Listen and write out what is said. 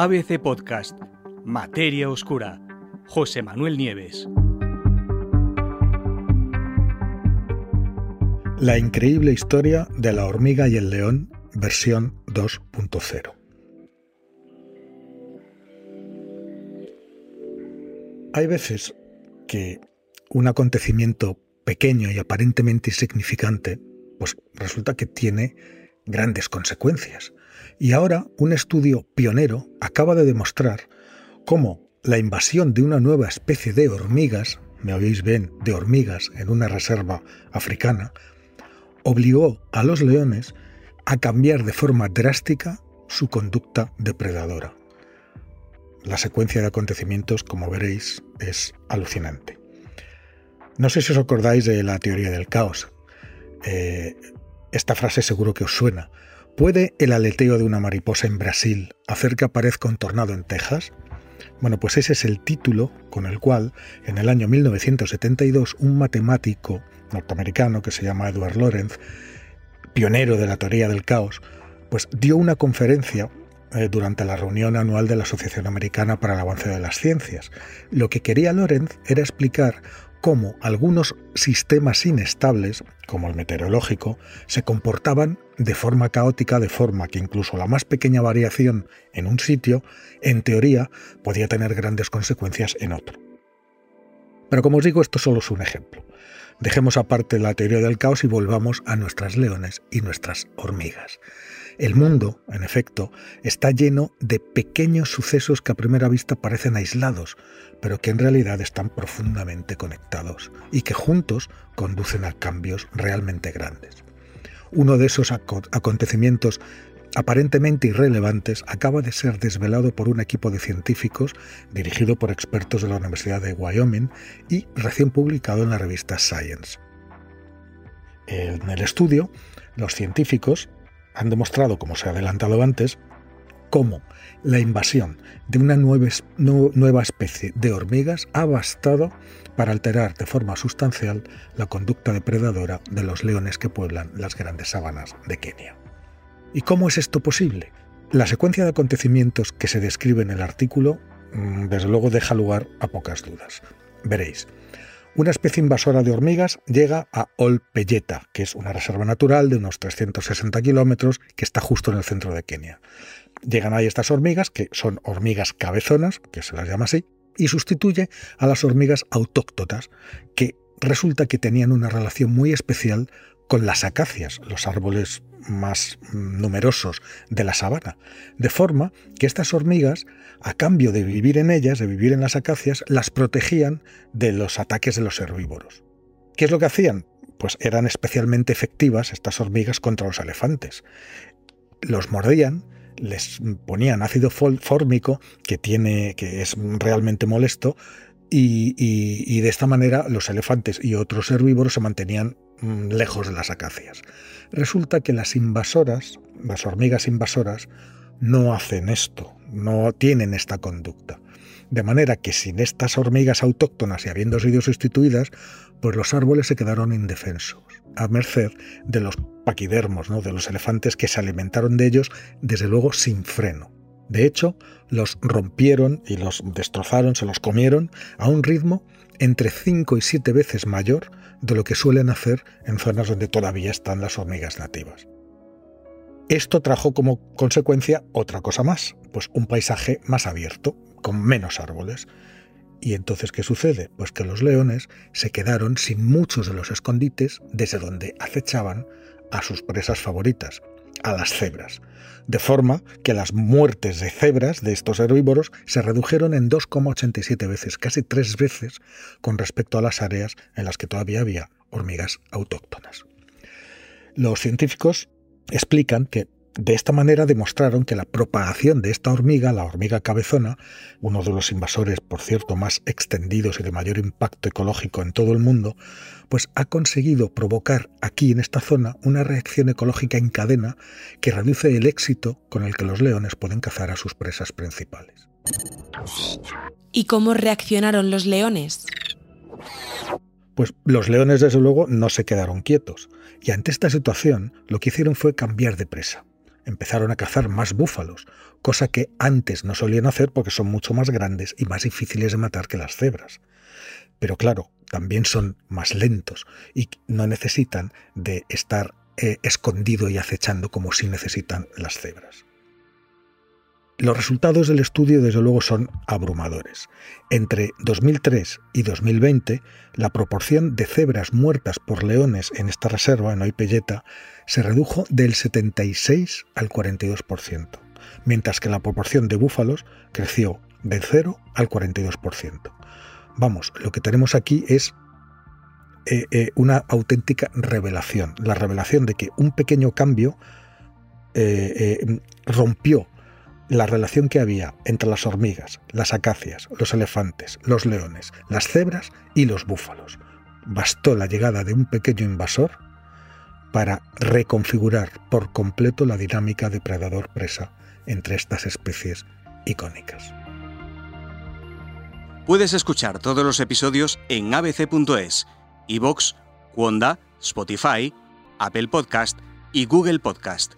ABC Podcast, Materia Oscura, José Manuel Nieves. La increíble historia de la hormiga y el león, versión 2.0. Hay veces que un acontecimiento pequeño y aparentemente insignificante, pues resulta que tiene grandes consecuencias. Y ahora un estudio pionero acaba de demostrar cómo la invasión de una nueva especie de hormigas, me oís bien, de hormigas en una reserva africana, obligó a los leones a cambiar de forma drástica su conducta depredadora. La secuencia de acontecimientos, como veréis, es alucinante. No sé si os acordáis de la teoría del caos. Eh, esta frase seguro que os suena. ¿Puede el aleteo de una mariposa en Brasil hacer que aparezca un tornado en Texas? Bueno, pues ese es el título con el cual, en el año 1972, un matemático norteamericano que se llama Edward Lorenz, pionero de la teoría del caos, pues dio una conferencia eh, durante la reunión anual de la Asociación Americana para el Avance de las Ciencias. Lo que quería Lorenz era explicar cómo algunos sistemas inestables, como el meteorológico, se comportaban de forma caótica, de forma que incluso la más pequeña variación en un sitio, en teoría, podía tener grandes consecuencias en otro. Pero como os digo, esto solo es un ejemplo. Dejemos aparte la teoría del caos y volvamos a nuestras leones y nuestras hormigas. El mundo, en efecto, está lleno de pequeños sucesos que a primera vista parecen aislados, pero que en realidad están profundamente conectados y que juntos conducen a cambios realmente grandes. Uno de esos acontecimientos aparentemente irrelevantes acaba de ser desvelado por un equipo de científicos dirigido por expertos de la Universidad de Wyoming y recién publicado en la revista Science. En el estudio, los científicos han demostrado, como se ha adelantado antes, cómo la invasión de una nueva especie de hormigas ha bastado para alterar de forma sustancial la conducta depredadora de los leones que pueblan las grandes sabanas de Kenia. ¿Y cómo es esto posible? La secuencia de acontecimientos que se describe en el artículo mm, desde luego deja lugar a pocas dudas. Veréis, una especie invasora de hormigas llega a Olpeyeta, que es una reserva natural de unos 360 kilómetros que está justo en el centro de Kenia. Llegan ahí estas hormigas, que son hormigas cabezonas, que se las llama así, y sustituye a las hormigas autóctonas, que resulta que tenían una relación muy especial con las acacias, los árboles más numerosos de la sabana, de forma que estas hormigas, a cambio de vivir en ellas, de vivir en las acacias, las protegían de los ataques de los herbívoros. ¿Qué es lo que hacían? Pues eran especialmente efectivas estas hormigas contra los elefantes. Los mordían, les ponían ácido fórmico, que, tiene, que es realmente molesto, y, de esta manera los elefantes y otros herbívoros se mantenían lejos de las acacias. Resulta que las invasoras, las hormigas invasoras, no hacen esto, no tienen esta conducta. De manera que sin estas hormigas autóctonas y habiendo sido sustituidas, pues los árboles se quedaron indefensos, a merced de los paquidermos, ¿no? de los elefantes que se alimentaron de ellos, desde luego sin freno. De hecho, los rompieron y los destrozaron, se los comieron a un ritmo entre 5 y 7 veces mayor de lo que suelen hacer en zonas donde todavía están las hormigas nativas. Esto trajo como consecuencia otra cosa más, pues un paisaje más abierto, con menos árboles. ¿Y entonces qué sucede? Pues que los leones se quedaron sin muchos de los escondites desde donde acechaban a sus presas favoritas, a las cebras, de forma que las muertes de cebras de estos herbívoros se redujeron en 2,87 veces, casi tres veces con respecto a las áreas en las que todavía había hormigas autóctonas. Los científicos explican que de esta manera demostraron que la propagación de esta hormiga, la hormiga cabezona, uno de los invasores, por cierto, más extendidos y de mayor impacto ecológico en todo el mundo, pues ha conseguido provocar aquí en esta zona una reacción ecológica en cadena que reduce el éxito con el que los leones pueden cazar a sus presas principales. ¿Y cómo reaccionaron los leones? Pues los leones, desde luego, no se quedaron quietos, y ante esta situación lo que hicieron fue cambiar de presa. Empezaron a cazar más búfalos, cosa que antes no solían hacer porque son mucho más grandes y más difíciles de matar que las cebras. Pero claro, también son más lentos y no necesitan de estar eh, escondido y acechando como si necesitan las cebras. Los resultados del estudio desde luego son abrumadores. Entre 2003 y 2020, la proporción de cebras muertas por leones en esta reserva, en Oipelleta, se redujo del 76 al 42%, mientras que la proporción de búfalos creció del 0 al 42%. Vamos, lo que tenemos aquí es eh, eh, una auténtica revelación, la revelación de que un pequeño cambio eh, rompió la relación que había entre las hormigas, las acacias, los elefantes, los leones, las cebras y los búfalos. Bastó la llegada de un pequeño invasor para reconfigurar por completo la dinámica depredador-presa entre estas especies icónicas. Puedes escuchar todos los episodios en abc.es, iVoox, Wanda, Spotify, Apple Podcast y Google Podcast.